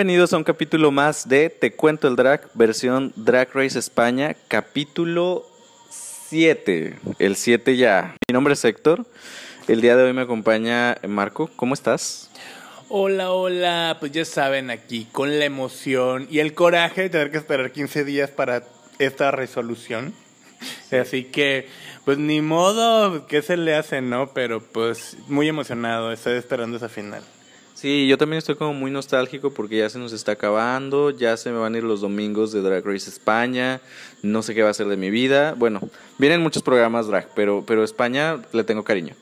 Bienvenidos a un capítulo más de Te Cuento el Drag, versión Drag Race España, capítulo 7. El 7 ya. Mi nombre es Héctor. El día de hoy me acompaña Marco. ¿Cómo estás? Hola, hola. Pues ya saben, aquí con la emoción y el coraje de tener que esperar 15 días para esta resolución. Así que, pues ni modo, ¿qué se le hace, no? Pero pues muy emocionado, estoy esperando esa final. Sí, yo también estoy como muy nostálgico porque ya se nos está acabando, ya se me van a ir los domingos de Drag Race España, no sé qué va a ser de mi vida. Bueno, vienen muchos programas drag, pero, pero España le tengo cariño.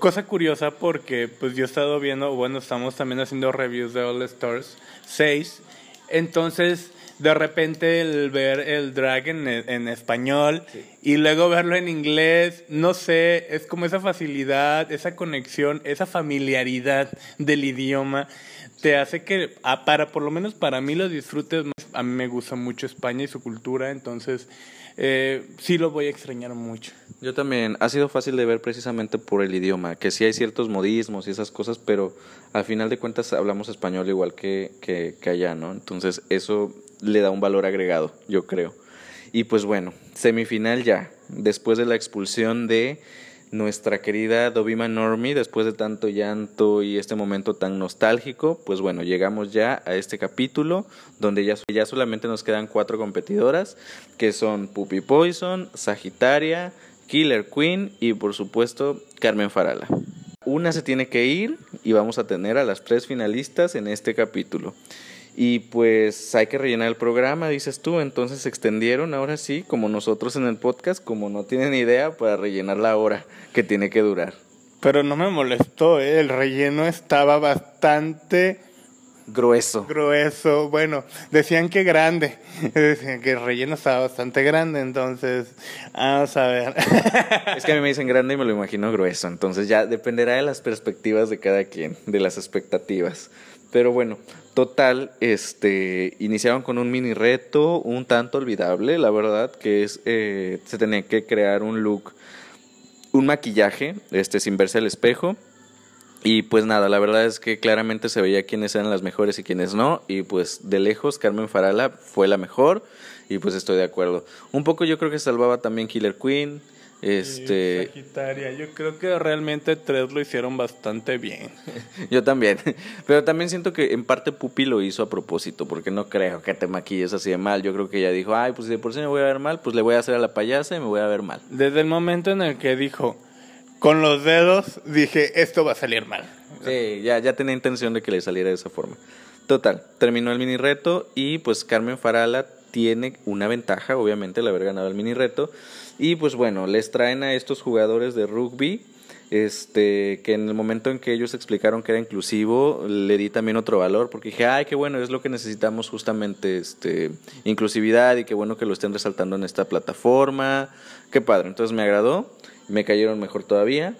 Cosa curiosa porque pues yo he estado viendo, bueno, estamos también haciendo reviews de All Stars 6, entonces de repente el ver el drag en, en español y luego verlo en inglés, no sé, es como esa facilidad, esa conexión, esa familiaridad del idioma te hace que, para por lo menos para mí lo disfrutes más. A mí me gusta mucho España y su cultura, entonces eh, sí lo voy a extrañar mucho. Yo también, ha sido fácil de ver precisamente por el idioma, que sí hay ciertos modismos y esas cosas, pero al final de cuentas hablamos español igual que, que, que allá, ¿no? Entonces eso le da un valor agregado, yo creo. Y pues bueno, semifinal ya, después de la expulsión de nuestra querida Dobima Normie, después de tanto llanto y este momento tan nostálgico, pues bueno, llegamos ya a este capítulo donde ya, ya solamente nos quedan cuatro competidoras, que son Puppy Poison, Sagitaria, Killer Queen y por supuesto Carmen Farala. Una se tiene que ir y vamos a tener a las tres finalistas en este capítulo. Y pues hay que rellenar el programa, dices tú. Entonces se extendieron ahora sí, como nosotros en el podcast, como no tienen idea, para rellenar la hora que tiene que durar. Pero no me molestó, ¿eh? el relleno estaba bastante grueso. Grueso, bueno, decían que grande, decían que el relleno estaba bastante grande, entonces, vamos a ver. Es que a mí me dicen grande y me lo imagino grueso, entonces ya dependerá de las perspectivas de cada quien, de las expectativas. Pero bueno, total, este, iniciaron con un mini reto, un tanto olvidable, la verdad, que es, eh, se tenía que crear un look, un maquillaje, este, sin verse al espejo. Y pues nada, la verdad es que claramente se veía quiénes eran las mejores y quiénes no. Y pues de lejos Carmen Farala fue la mejor. Y pues estoy de acuerdo. Un poco yo creo que salvaba también Killer Queen. Este. Sagitaria, yo creo que realmente tres lo hicieron bastante bien. yo también. Pero también siento que en parte Pupi lo hizo a propósito, porque no creo que te maquilles así de mal. Yo creo que ella dijo, ay, pues si de por sí me voy a ver mal, pues le voy a hacer a la payasa y me voy a ver mal. Desde el momento en el que dijo, con los dedos, dije, esto va a salir mal. Sí, ya, ya tenía intención de que le saliera de esa forma. Total, terminó el mini reto y pues Carmen Farala tiene una ventaja, obviamente, el haber ganado el mini reto. Y pues bueno, les traen a estos jugadores de rugby, este, que en el momento en que ellos explicaron que era inclusivo, le di también otro valor, porque dije, ay, qué bueno, es lo que necesitamos justamente, este, inclusividad y qué bueno que lo estén resaltando en esta plataforma, qué padre, entonces me agradó, me cayeron mejor todavía,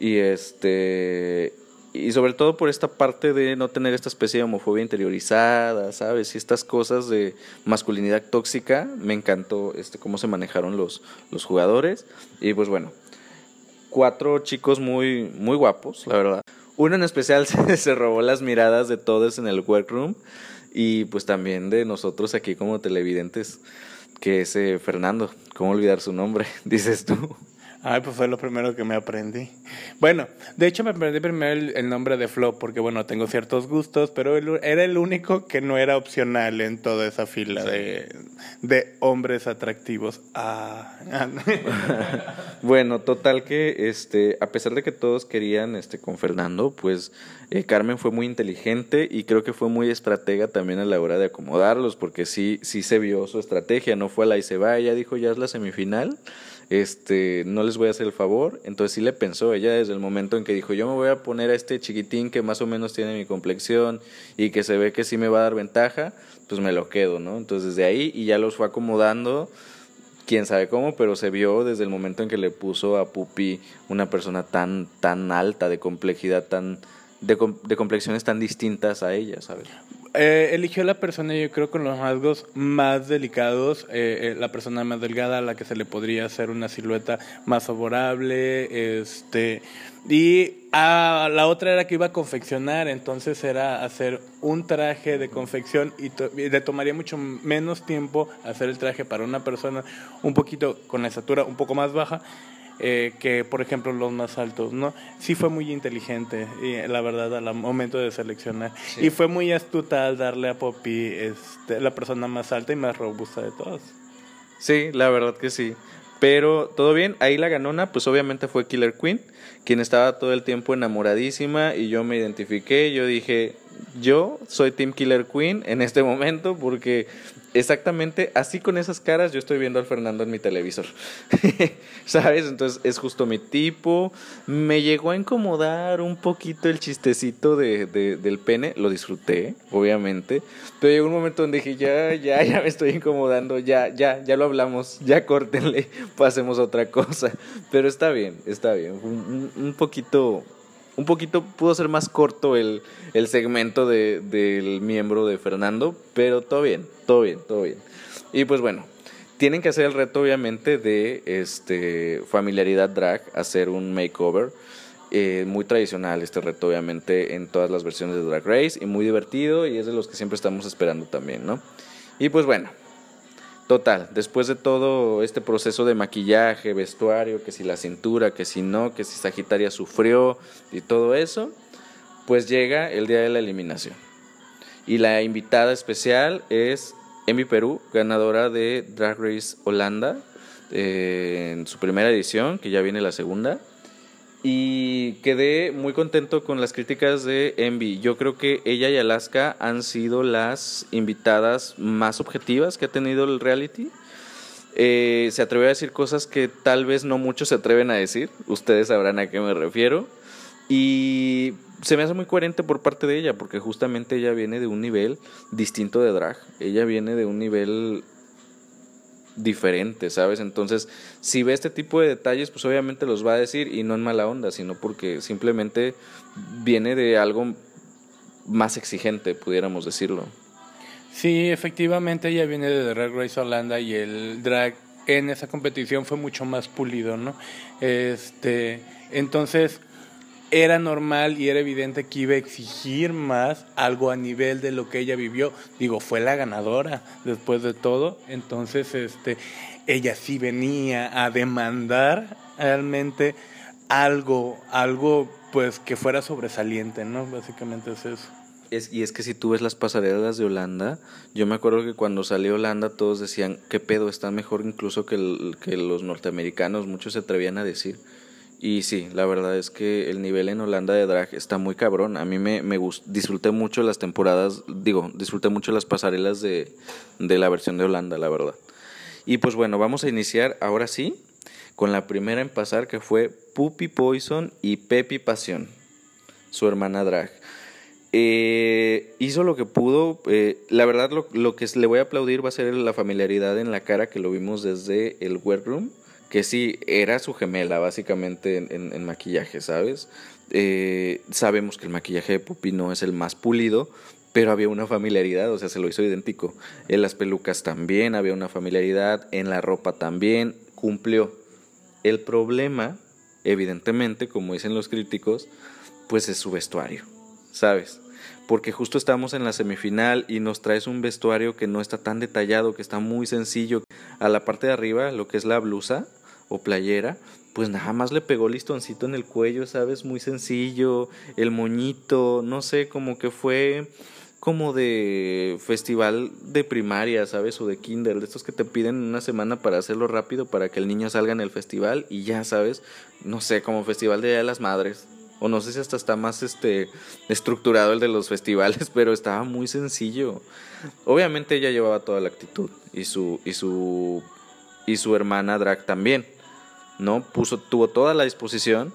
y este, y sobre todo por esta parte de no tener esta especie de homofobia interiorizada, ¿sabes? Y estas cosas de masculinidad tóxica, me encantó este cómo se manejaron los, los jugadores. Y pues bueno, cuatro chicos muy, muy guapos, la verdad. Uno en especial se, robó las miradas de todos en el workroom y pues también de nosotros aquí como televidentes, que es eh, Fernando. ¿Cómo olvidar su nombre? Dices tú. Ay, pues fue lo primero que me aprendí. Bueno, de hecho me aprendí primero el, nombre de Flo, porque bueno, tengo ciertos gustos, pero era el único que no era opcional en toda esa fila de, de, hombres atractivos. Ah. bueno, total que este, a pesar de que todos querían este con Fernando, pues eh, Carmen fue muy inteligente y creo que fue muy estratega también a la hora de acomodarlos, porque sí, sí se vio su estrategia, no fue a la y se va, ella dijo ya es la semifinal este, no les voy a hacer el favor. Entonces sí le pensó ella desde el momento en que dijo, yo me voy a poner a este chiquitín que más o menos tiene mi complexión y que se ve que sí me va a dar ventaja, pues me lo quedo, ¿no? Entonces desde ahí y ya los fue acomodando, quién sabe cómo, pero se vio desde el momento en que le puso a Pupi una persona tan, tan alta, de complejidad tan... De, de complexiones tan distintas a ella, ¿sabes? Eh, eligió la persona, yo creo, con los rasgos más delicados, eh, eh, la persona más delgada, a la que se le podría hacer una silueta más favorable, este, y a la otra era que iba a confeccionar, entonces era hacer un traje de confección y, y le tomaría mucho menos tiempo hacer el traje para una persona un poquito con la estatura un poco más baja eh, que, por ejemplo, los más altos, ¿no? Sí fue muy inteligente, y, la verdad, al momento de seleccionar. Y fue muy astuta al darle a Poppy este, la persona más alta y más robusta de todas. Sí, la verdad que sí. Pero todo bien, ahí la ganona, pues obviamente fue Killer Queen, quien estaba todo el tiempo enamoradísima y yo me identifiqué, yo dije, yo soy Team Killer Queen en este momento porque exactamente así con esas caras yo estoy viendo al Fernando en mi televisor. ¿Sabes? Entonces es justo mi tipo. Me llegó a incomodar un poquito el chistecito de, del pene. Lo disfruté, obviamente. Pero llegó un momento donde dije, ya, ya, ya me estoy incomodando. Ya, ya, ya lo hablamos. Ya córtenle. Pasemos a otra cosa. Pero está bien, está bien. Un, un poquito un poquito pudo ser más corto el, el segmento de, del miembro de Fernando, pero todo bien, todo bien, todo bien. Y pues bueno, tienen que hacer el reto obviamente de este familiaridad drag, hacer un makeover. Eh, muy tradicional este reto obviamente en todas las versiones de Drag Race y muy divertido y es de los que siempre estamos esperando también, ¿no? Y pues bueno, Total, después de todo este proceso de maquillaje, vestuario, que si la cintura, que si no, que si Sagitaria sufrió y todo eso, pues llega el día de la eliminación. Y la invitada especial es Emi Perú, ganadora de Drag Race Holanda eh, en su primera edición, que ya viene la segunda. Y quedé muy contento con las críticas de Envy. Yo creo que ella y Alaska han sido las invitadas más objetivas que ha tenido el reality. Eh, se atrevió a decir cosas que tal vez no muchos se atreven a decir. Ustedes sabrán a qué me refiero. Y se me hace muy coherente por parte de ella, porque justamente ella viene de un nivel distinto de drag. Ella viene de un nivel diferente, ¿sabes? Entonces, si ve este tipo de detalles, pues obviamente los va a decir y no en mala onda, sino porque simplemente viene de algo más exigente, pudiéramos decirlo. Sí, efectivamente ella viene de Drag Race Holanda y el drag en esa competición fue mucho más pulido, ¿no? Este, entonces era normal y era evidente que iba a exigir más algo a nivel de lo que ella vivió. Digo, fue la ganadora después de todo, entonces este ella sí venía a demandar realmente algo, algo pues que fuera sobresaliente, ¿no? Básicamente es eso. Es, y es que si tú ves las pasarelas de Holanda, yo me acuerdo que cuando salió Holanda todos decían, ¿qué pedo? Está mejor incluso que, que los norteamericanos, muchos se atrevían a decir. Y sí, la verdad es que el nivel en Holanda de drag está muy cabrón. A mí me, me disfruté mucho las temporadas, digo, disfruté mucho las pasarelas de, de la versión de Holanda, la verdad. Y pues bueno, vamos a iniciar ahora sí con la primera en pasar que fue Puppy Poison y Pepi Pasión, su hermana drag. Eh, hizo lo que pudo. Eh, la verdad, lo, lo, que le voy a aplaudir va a ser la familiaridad en la cara que lo vimos desde el workroom que sí, era su gemela básicamente en, maquillaje, ¿sabes? Eh, sabemos que el maquillaje de Pupi no es el más pulido, pero había una familiaridad, o sea, se lo hizo idéntico. En las pelucas también había una familiaridad, en la ropa también, cumplió. El problema, evidentemente, como dicen los críticos, pues es su vestuario, ¿sabes? Porque justo estamos en la semifinal y nos traes un vestuario que no está tan detallado, que está muy sencillo. A la parte de arriba, lo que es la blusa, o playera, pues nada más le pegó listoncito en el cuello, ¿sabes? Muy sencillo, el moñito, no sé, como que fue como de festival de primaria, ¿sabes? O de kinder, de estos que te piden una semana para hacerlo rápido para que el niño salga en el festival y ya, ¿sabes? No sé, como festival de de las Madres. O no sé si hasta está más este estructurado el de los festivales, pero estaba muy sencillo. Obviamente ella llevaba toda la actitud y su y su y su hermana drag también. ¿No? Puso, tuvo toda la disposición,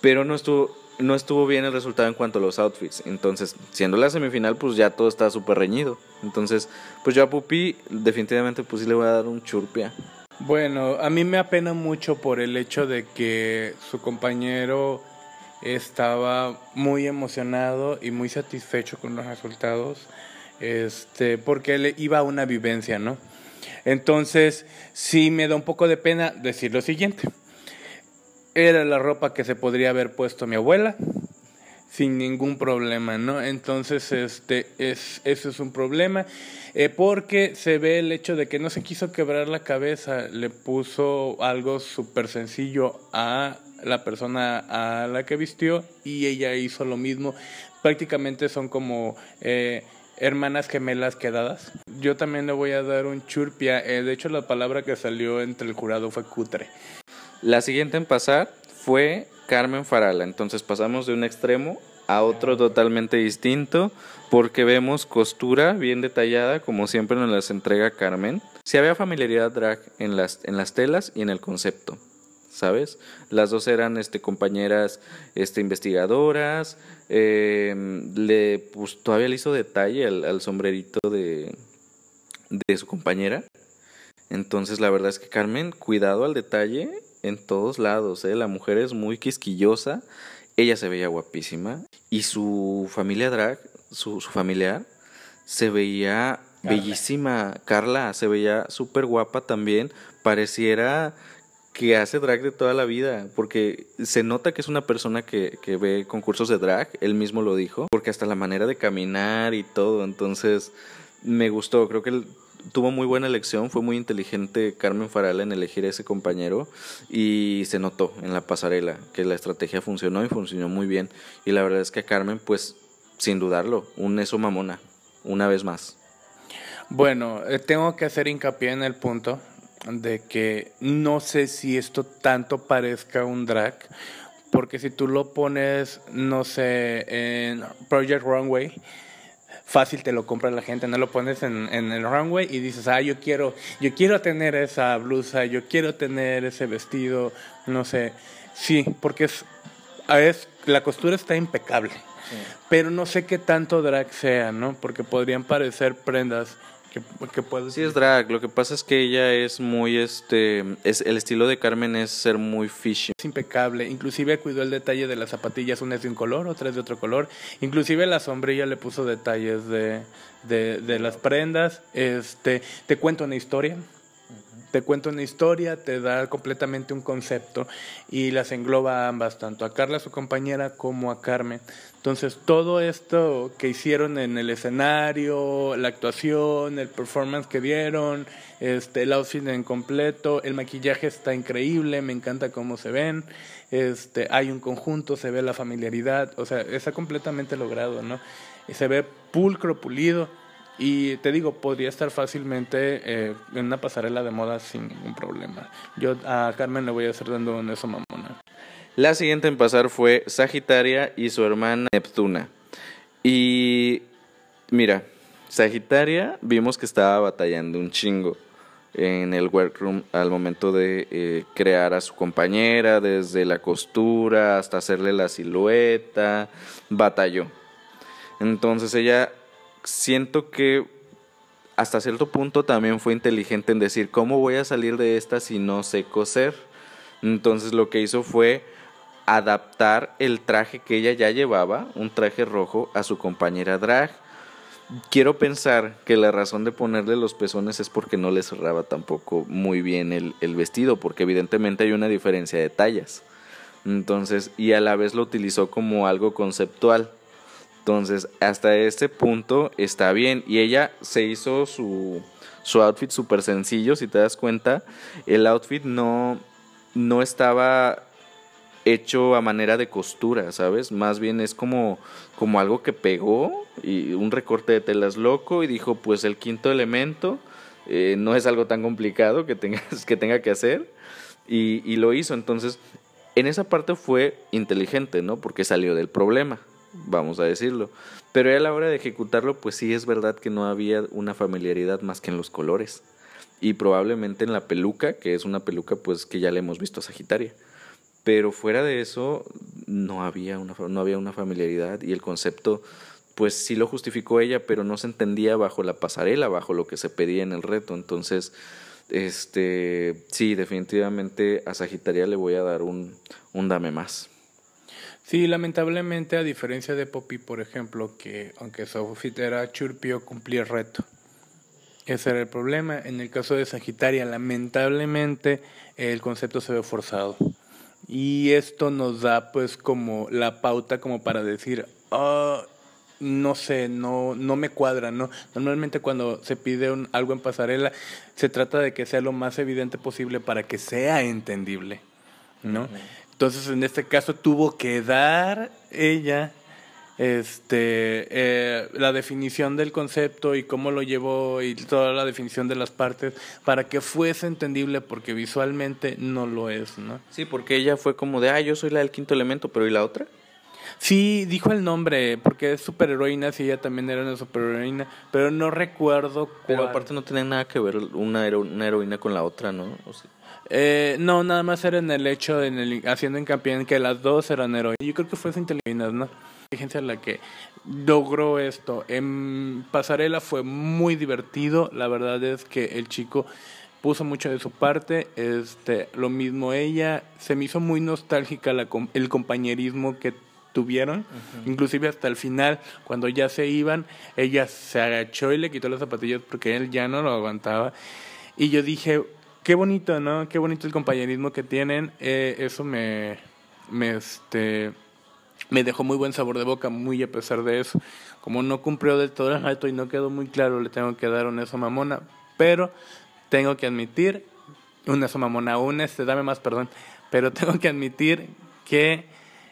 pero no estuvo, no estuvo bien el resultado en cuanto a los outfits. Entonces, siendo la semifinal, pues ya todo está súper reñido. Entonces, pues yo a Pupi definitivamente pues le voy a dar un churpia. Bueno, a mí me apena mucho por el hecho de que su compañero estaba muy emocionado y muy satisfecho con los resultados. este, porque él iba a una vivencia, ¿no? Entonces, sí me da un poco de pena decir lo siguiente. Era la ropa que se podría haber puesto mi abuela sin ningún problema, ¿no? Entonces, este, es, eso es un problema, eh, porque se ve el hecho de que no se quiso quebrar la cabeza, le puso algo súper sencillo a la persona a la que vistió y ella hizo lo mismo. Prácticamente son como eh, hermanas gemelas quedadas. Yo también le voy a dar un churpia. Eh, de hecho, la palabra que salió entre el jurado fue cutre. La siguiente en pasar fue Carmen Farala. Entonces pasamos de un extremo a otro totalmente distinto porque vemos costura bien detallada como siempre nos las entrega Carmen. Si había familiaridad drag en las, en las telas y en el concepto. ¿Sabes? Las dos eran este, compañeras este, investigadoras. Em, le, pues, todavía le hizo detalle al, sombrerito de, de su compañera. Entonces, la verdad es que Carmen, cuidado al detalle en todos lados. ¿eh? La mujer es muy quisquillosa. Ella se veía guapísima. Y su familia drag, su, su familiar, se veía bellísima. Carla se veía súper guapa también. Pareciera que hace drag de toda la vida, porque se nota que es una persona que, que, ve concursos de drag, él mismo lo dijo, porque hasta la manera de caminar y todo, entonces me gustó, creo que él tuvo muy buena elección, fue muy inteligente Carmen Farala en elegir a ese compañero y se notó en la pasarela que la estrategia funcionó y funcionó muy bien, y la verdad es que Carmen, pues, sin dudarlo, un eso mamona, una vez más. Bueno, eh, tengo que hacer hincapié en el punto de que no sé si esto tanto parezca un drag, porque si tú lo pones, no sé, en Project Runway, fácil te lo compra la gente, no lo pones en, en, el runway y dices, ah, yo quiero, yo quiero tener esa blusa, yo quiero tener ese vestido, no sé, sí, porque es, es la costura está impecable, pero no sé qué tanto drag sea, ¿no? Porque podrían parecer prendas que, puede Sí, es drag. Lo que pasa es que ella es muy, este, es el estilo de Carmen es ser muy fishy. Es impecable. Inclusive cuidó el detalle de las zapatillas. Una es de un color, otra es de otro color. Inclusive la sombrilla le puso detalles de, de, de las prendas. Este, te cuento una historia te cuenta una historia, te da completamente un concepto y las engloba a ambas, tanto a Carla, su compañera, como a Carmen. Entonces, todo esto que hicieron en el escenario, la actuación, el performance que dieron, este, el outfit en completo, el maquillaje está increíble, me encanta cómo se ven, este, hay un conjunto, se ve la familiaridad, o sea, está completamente logrado, ¿no? se ve pulcro, pulido y te digo, podría estar fácilmente eh, en una pasarela de moda sin ningún problema. Yo a Carmen le voy a hacer dando un eso mamona. La siguiente en pasar fue Sagitaria y su hermana Neptuna. Y mira, Sagitaria vimos que estaba batallando un chingo en el workroom al momento de eh, crear a su compañera, desde la costura hasta hacerle la silueta, batalló. Entonces ella siento que hasta cierto punto también fue inteligente en decir, ¿cómo voy a salir de esta si no sé coser? Entonces lo que hizo fue adaptar el traje que ella ya llevaba, un traje rojo, a su compañera drag. Quiero pensar que la razón de ponerle los pezones es porque no le cerraba tampoco muy bien el, el vestido, porque evidentemente hay una diferencia de tallas. Entonces, y a la vez lo utilizó como algo conceptual. Entonces, hasta este punto está bien. Y ella se hizo su, su outfit súper sencillo, si te das cuenta. El outfit no, no estaba hecho a manera de costura, ¿sabes? Más bien es como, como algo que pegó y un recorte de telas loco y dijo, pues el quinto elemento eh, no es algo tan complicado que, tengas, que tenga que hacer y, y lo hizo. Entonces, en esa parte fue inteligente, ¿no? Porque salió del problema vamos a decirlo. Pero a la hora de ejecutarlo, pues sí es verdad que no había una familiaridad más que en los colores. Y probablemente en la peluca, que es una peluca pues que ya le hemos visto a Sagitaria. Pero fuera de eso, no había una, no había una familiaridad y el concepto pues sí lo justificó ella, pero no se entendía bajo la pasarela, bajo lo que se pedía en el reto. Entonces, este, sí, definitivamente a Sagitaria le voy a dar un, un dame más. Sí, lamentablemente, a diferencia de Poppy, por ejemplo, que aunque su outfit era churpio, cumplía el reto. Ese era el problema. En el caso de Sagitaria, lamentablemente, el concepto se ve forzado. Y esto nos da pues como la pauta como para decir, ah, no sé, no, no me cuadra, ¿no? Normalmente cuando se pide un, algo en pasarela, se trata de que sea lo más evidente posible para que sea entendible, ¿no? Entonces, en este caso tuvo que dar ella este eh, la definición del concepto y cómo lo llevó y toda la definición de las partes para que fuese entendible porque visualmente no lo es, ¿no? Sí, porque ella fue como de, ah, yo soy la del quinto elemento, pero ¿y la otra? Sí, dijo el nombre, porque es superheroína, sí, ella también era una superheroína, pero no recuerdo Pero aparte no tenía nada que ver una, una heroína con la otra, ¿no? Eh, no, nada más era en el hecho, en el, haciendo hincapié en que las dos eran heroínas. Yo creo que fue esa inteligencia, ¿no? Inteligencia la que logró esto. En Pasarela fue muy divertido, la verdad es que el chico puso mucho de su parte, este, lo mismo ella, se me hizo muy nostálgica la, el compañerismo que tuvieron, inclusive hasta el final, cuando ya se iban, ella se agachó y le quitó las zapatillas porque él ya no lo aguantaba. Y yo dije, qué bonito, ¿no? Qué bonito el compañerismo que tienen. Eh, eso me, este, me dejó muy buen sabor de boca, muy a pesar de eso. Como no cumplió del todo el alto y no quedó muy claro, le tengo que dar un eso mamona. Pero tengo que admitir, un eso mamona, un este, dame más perdón. Pero tengo que admitir que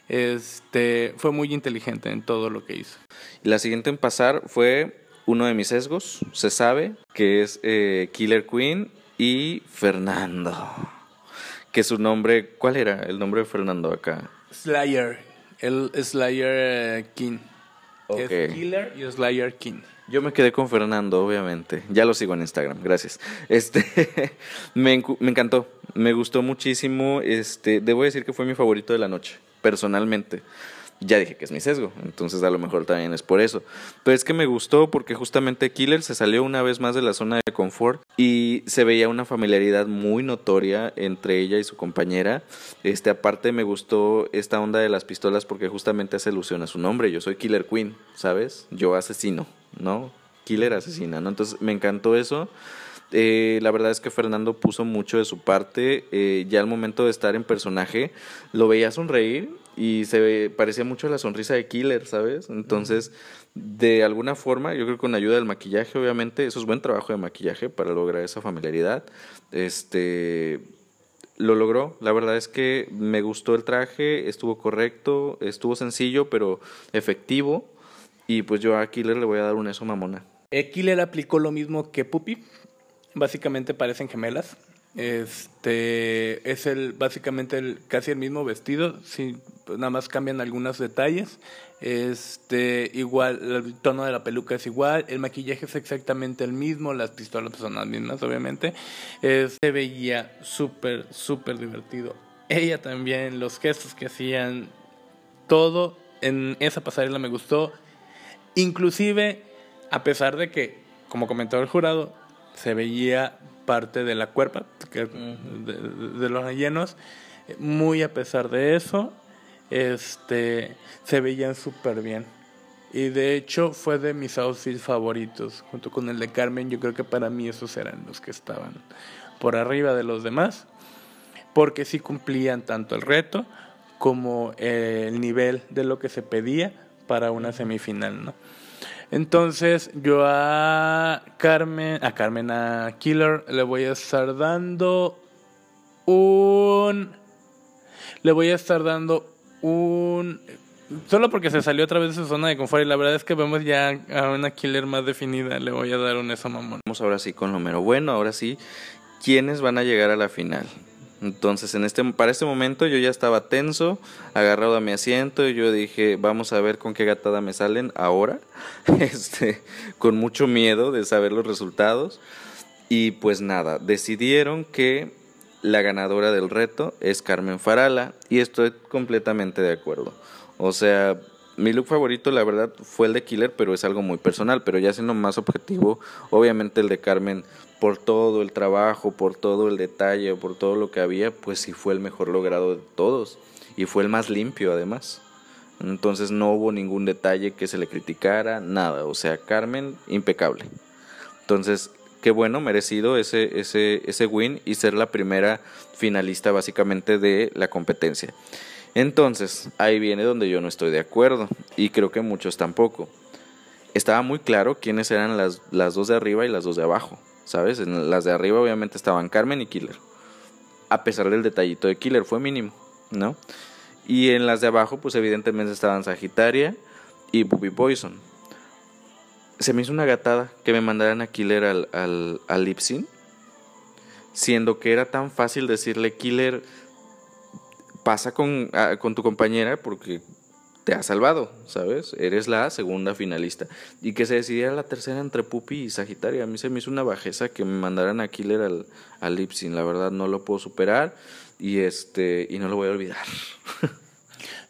este, fue muy inteligente en todo lo que hizo. La siguiente en pasar fue uno de mis sesgos, se sabe, que es eh, Killer Queen y Fernando. Que su nombre, ¿cuál era el nombre de Fernando acá? Slayer, el Slayer eh, King. Es Killer y Slayer King. Yo me quedé con Fernando, obviamente. Ya lo sigo en Instagram, gracias. Este, me, me encantó, me gustó muchísimo. Este, debo decir que fue mi favorito de la noche personalmente. Ya dije que es mi sesgo, entonces a lo mejor también es por eso. Pero es que me gustó porque justamente Killer se salió una vez más de la zona de confort y se veía una familiaridad muy notoria entre ella y su compañera. Este, aparte me gustó esta onda de las pistolas porque justamente hace alusión a su nombre. Yo soy Killer Queen, ¿sabes? Yo asesino, ¿no? Killer asesina, ¿no? Entonces me encantó eso. Eh, la verdad es que Fernando puso mucho de su parte. Eh, ya al momento de estar en personaje, lo veía sonreír y se parecía mucho a la sonrisa de Killer, ¿sabes? Entonces, de alguna forma, yo creo que con ayuda del maquillaje, obviamente, eso es buen trabajo de maquillaje para lograr esa familiaridad. Este lo logró. La verdad es que me gustó el traje, estuvo correcto, estuvo sencillo, pero efectivo. Y pues yo a Killer le voy a dar un eso mamona. Eh, Killer aplicó lo mismo que Puppy básicamente parecen gemelas. Este es el básicamente el casi el mismo vestido, sí, pues nada más cambian algunos detalles. Este igual el tono de la peluca es igual, el maquillaje es exactamente el mismo, las pistolas son las mismas obviamente. se veía súper súper divertido. Ella también los gestos que hacían todo en esa pasarela me gustó. Inclusive a pesar de que como comentó el jurado se veía parte de la cuerpa de, los rellenos. Muy a pesar de eso, este, se veían súper bien. Y de hecho fue de mis outfits favoritos, junto con el de Carmen. Yo creo que para mí esos eran los que estaban por arriba de los demás, porque sí cumplían tanto el reto como el nivel de lo que se pedía para una semifinal, ¿no? Entonces yo a Carmen, a Carmen, a Killer, le voy a estar dando un... Le voy a estar dando un... Solo porque se salió otra vez de su zona de confort y la verdad es que vemos ya a una Killer más definida, le voy a dar un eso mamón. Vamos ahora sí con lo mero bueno, ahora sí, ¿quiénes van a llegar a la final? Entonces, en este, para este momento yo ya estaba tenso, agarrado a mi asiento, y yo dije, vamos a ver con qué gatada me salen ahora, este, con mucho miedo de saber los resultados. Y pues nada, decidieron que la ganadora del reto es Carmen Farala, y estoy completamente de acuerdo. O sea, mi look favorito, la verdad, fue el de Killer, pero es algo muy personal. Pero ya siendo más objetivo, obviamente el de Carmen por todo el trabajo, por todo el detalle, por todo lo que había, pues sí fue el mejor logrado de todos y fue el más limpio además. Entonces no hubo ningún detalle que se le criticara, nada. O sea, Carmen, impecable. Entonces, qué bueno, merecido ese, ese, ese win y ser la primera finalista básicamente de la competencia. Entonces, ahí viene donde yo no estoy de acuerdo y creo que muchos tampoco. Estaba muy claro quiénes eran las, las dos de arriba y las dos de abajo, ¿sabes? En las de arriba obviamente estaban Carmen y Killer. A pesar del detallito de Killer, fue mínimo, ¿no? Y en las de abajo, pues evidentemente estaban Sagitaria y Puppy Poison. Se me hizo una gatada que me mandaran a Killer al, al, al lip siendo que era tan fácil decirle Killer pasa con, ah, con tu compañera porque te ha salvado, ¿sabes? Eres la segunda finalista. Y que se decidiera la tercera entre Pupi y Sagitaria. A mí se me hizo una bajeza que me mandaran a Killer al, al Lipsin. La verdad no lo puedo superar y, este, y no lo voy a olvidar.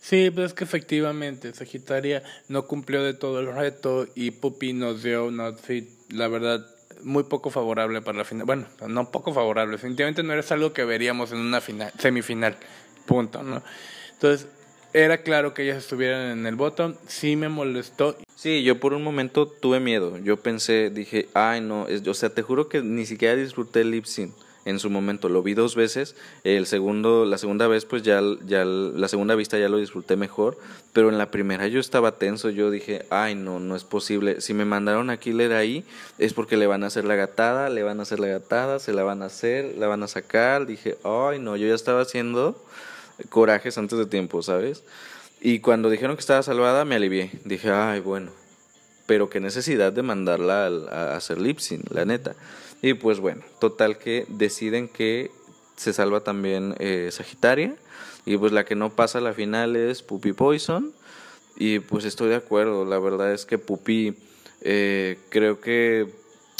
Sí, pues es que efectivamente Sagitaria no cumplió de todo el reto y Pupi nos dio un outfit, la verdad, muy poco favorable para la final. Bueno, no poco favorable, definitivamente no era algo que veríamos en una final, semifinal. Punto, ¿no? Entonces, era claro que ellas estuvieran en el bottom, sí me molestó. Sí, yo por un momento tuve miedo. Yo pensé, dije, ay no, o sea, te juro que ni siquiera disfruté el lip sync en su momento. Lo vi dos veces. El segundo, la segunda vez, pues ya, ya, la segunda vista ya lo disfruté mejor. Pero en la primera yo estaba tenso. Yo dije, ay, no, no es posible. Si me mandaron a Killer ahí, es porque le van a hacer la gatada, le van a hacer la gatada, se la van a hacer, la van a sacar. Dije, ay, no, yo ya estaba haciendo corajes antes de tiempo, ¿sabes? Y cuando dijeron que estaba salvada, me alivié. Dije, ay, bueno, pero qué necesidad de mandarla a, hacer lip la neta. Y pues bueno, total que deciden que se salva también eh, Sagitaria. Y pues la que no pasa a la final es Puppy Poison. Y pues estoy de acuerdo, la verdad es que Puppy eh, creo que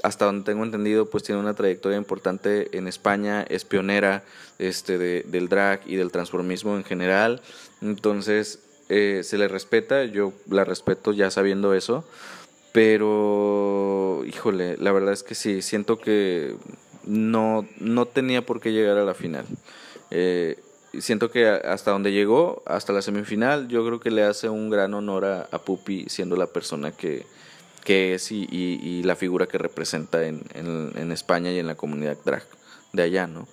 hasta donde tengo entendido, pues tiene una trayectoria importante en España, es pionera este, de, del drag y del transformismo en general. Entonces, eh, se le respeta, yo la respeto ya sabiendo eso, pero, híjole, la verdad es que sí, siento que no, no tenía por qué llegar a la final. Eh, siento que hasta donde llegó, hasta la semifinal, yo creo que le hace un gran honor a Pupi siendo la persona que, que es y, y, la figura que representa en, España y en la comunidad drag de allá, ¿no?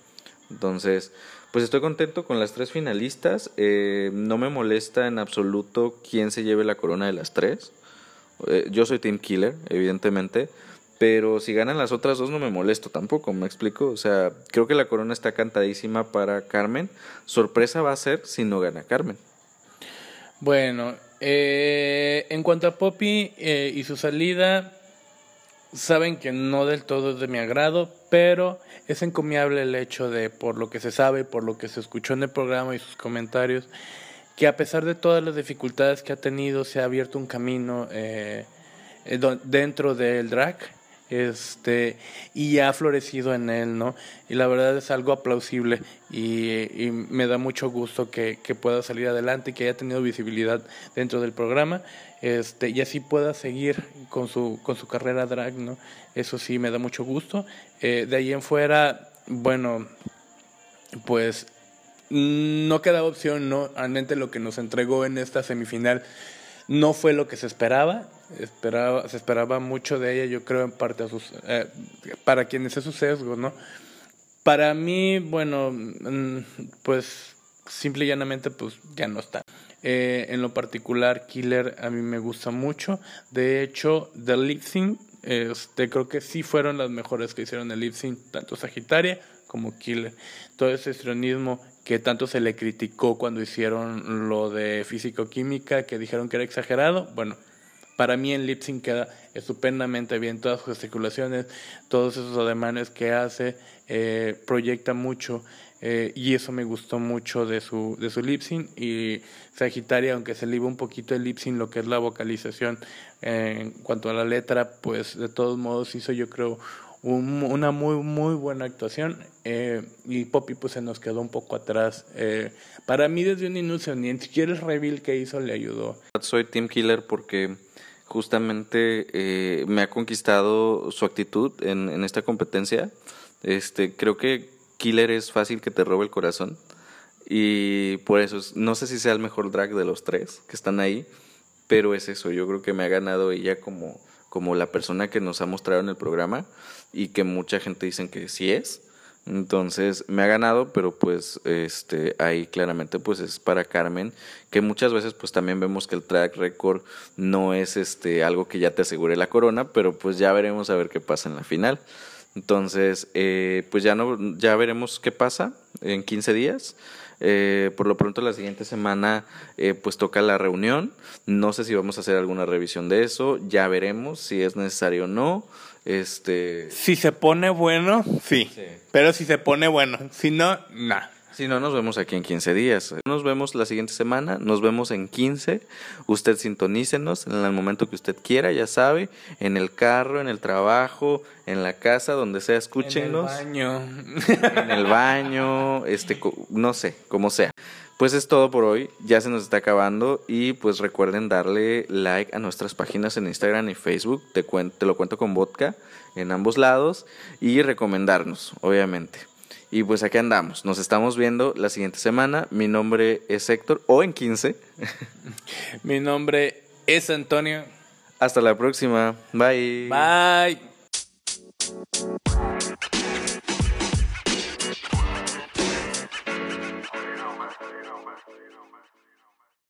Entonces, pues estoy contento con las tres finalistas. Eh, no me molesta en absoluto quién se lleve la corona de las tres. Eh, yo soy Team Killer, evidentemente. Pero si ganan las otras dos no me molesto tampoco, ¿me explico? O sea, creo que la corona está cantadísima para Carmen. Sorpresa va a ser si no gana Carmen. Bueno, eh, en cuanto a Poppy eh, y su salida, saben que no del todo es de mi agrado, pero es encomiable el hecho de, por lo que se sabe, por lo que se escuchó en el programa y sus comentarios, que a pesar de todas las dificultades que ha tenido, se ha abierto un camino eh, dentro del drag este y ha florecido en él, ¿no? Y la verdad es algo aplausible y, me da mucho gusto que, pueda salir adelante, que haya tenido visibilidad dentro del programa, este y así pueda seguir con su con su carrera drag, ¿no? Eso sí me da mucho gusto. Eh, de ahí en fuera, bueno, pues no queda opción, ¿no? Realmente lo que nos entregó en esta semifinal no fue lo que se esperaba. Esperaba, se esperaba mucho de ella, yo creo, en parte a sus, eh, para quienes es su sesgo, ¿no? Para mí, bueno, mm, pues simple y llanamente, pues ya no está. Eh, en lo particular, Killer a mí me gusta mucho. De hecho, The Lip Sync, este, creo que sí fueron las mejores que hicieron el Lip Sync, tanto Sagitaria como Killer. Todo ese estrionismo que tanto se le criticó cuando hicieron lo de físico-química, que dijeron que era exagerado. Bueno, para mí en lip queda estupendamente bien. Todas sus gesticulaciones, todos esos ademanes que hace, eh, proyecta mucho eh, y eso me gustó mucho de su, de su lip y Sagitaria, aunque se le iba un poquito el lip lo que es la vocalización en cuanto a la letra, pues de todos modos hizo yo creo una muy muy buena actuación eh, y Poppy pues se nos quedó un poco atrás. Eh, para mí desde un inicio ni siquiera el reveal que hizo le ayudó. Soy Team Killer porque justamente eh, me ha conquistado su actitud en, en, esta competencia. Este creo que Killer es fácil que te robe el corazón. Y por eso, es- no sé si sea el mejor drag de los tres que están ahí, pero es eso, yo creo que me ha ganado ella como, como la persona que nos ha mostrado en el programa y que mucha gente dicen que sí es. Entonces me ha ganado, pero pues este ahí claramente pues es para Carmen, que muchas veces pues también vemos que el track record no es este algo que ya te asegure la corona, pero pues ya veremos a ver qué pasa en la final. Entonces, eh, pues ya no, ya veremos qué pasa en 15 días. Eh, por lo pronto la siguiente semana eh, pues toca la reunión. No sé si vamos a hacer alguna revisión de eso. Ya veremos si es necesario o no. Este, Si se pone bueno, sí. Sí. Pero si se pone bueno, si no, no. Si no, nos vemos aquí en 15 días. Nos vemos la siguiente semana, nos vemos en 15. Usted sintonícenos en el momento que usted quiera, ya sabe, en el carro, en el trabajo, en la casa, donde sea, escúchenos. En el baño. en el baño, este, no sé, como sea. Pues es todo por hoy, ya se nos está acabando y pues recuerden darle like a nuestras páginas en Instagram y Facebook, te, te lo cuento con vodka en ambos lados y recomendarnos, obviamente. Y pues aquí andamos, nos estamos viendo la siguiente semana, mi nombre es Héctor o en 15. Mi nombre es Antonio. Hasta la próxima, bye. Bye.